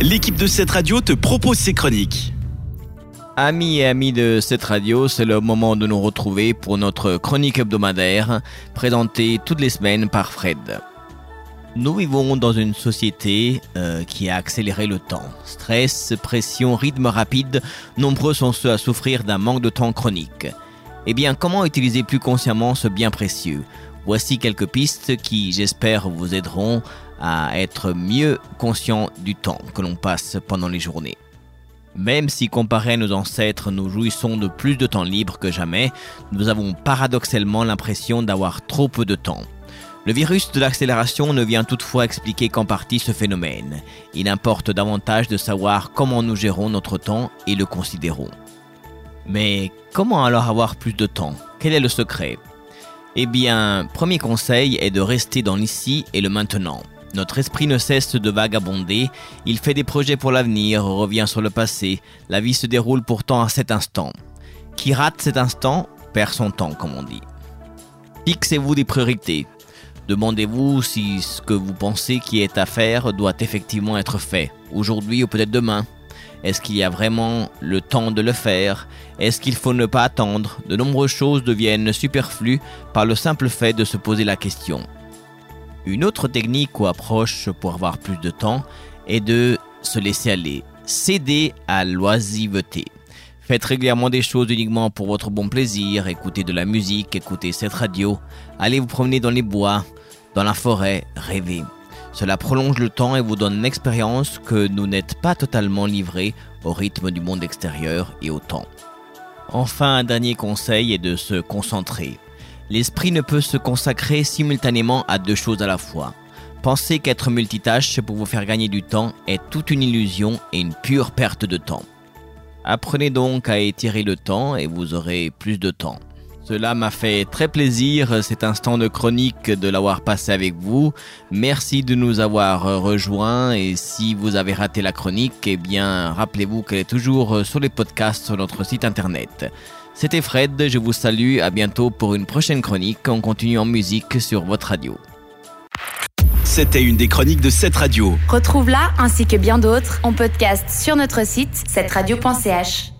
l'équipe de cette radio te propose ses chroniques. Amis et amis de cette radio, c'est le moment de nous retrouver pour notre chronique hebdomadaire présentée toutes les semaines par Fred. Nous vivons dans une société euh, qui a accéléré le temps. Stress, pression, rythme rapide, nombreux sont ceux à souffrir d'un manque de temps chronique. Eh bien, comment utiliser plus consciemment ce bien précieux? Voici quelques pistes qui, j'espère, vous aideront à être mieux conscient du temps que l'on passe pendant les journées. Même si comparé à nos ancêtres, nous jouissons de plus de temps libre que jamais, nous avons paradoxalement l'impression d'avoir trop peu de temps. Le virus de l'accélération ne vient toutefois expliquer qu'en partie ce phénomène. Il importe davantage de savoir comment nous gérons notre temps et le considérons. Mais comment alors avoir plus de temps? Quel est le secret? Eh bien, premier conseil est de rester dans l'ici et le maintenant. Notre esprit ne cesse de vagabonder, il fait des projets pour l'avenir, revient sur le passé, la vie se déroule pourtant à cet instant. Qui rate cet instant perd son temps, comme on dit. Fixez-vous des priorités. Demandez-vous si ce que vous pensez qui est à faire doit effectivement être fait, aujourd'hui ou peut-être demain. Est-ce qu'il y a vraiment le temps de le faire? Est-ce qu'il faut ne pas attendre? De nombreuses choses deviennent superflues par le simple fait de se poser la question. Une autre technique ou approche pour avoir plus de temps est de se laisser aller, céder à l'oisiveté. Faites régulièrement des choses uniquement pour votre bon plaisir, écoutez de la musique, écoutez cette radio, allez vous promener dans les bois, dans la forêt, rêvez. Cela prolonge le temps et vous donne une expérience que nous n'êtes pas totalement livrés au rythme du monde extérieur et au temps. Enfin, un dernier conseil est de se concentrer. L'esprit ne peut se consacrer simultanément à deux choses à la fois. Pensez qu'être multitâche pour vous faire gagner du temps est toute une illusion et une pure perte de temps. Apprenez donc à étirer le temps et vous aurez plus de temps. Cela m'a fait très plaisir cet instant de chronique de l'avoir passé avec vous. Merci de nous avoir rejoints et si vous avez raté la chronique, eh bien rappelez-vous qu'elle est toujours sur les podcasts sur notre site internet. C'était Fred, je vous salue, à bientôt pour une prochaine chronique. On continue en musique sur votre radio. C'était une des chroniques de cette radio. Retrouve-la ainsi que bien d'autres en podcast sur notre site cette radio.ch.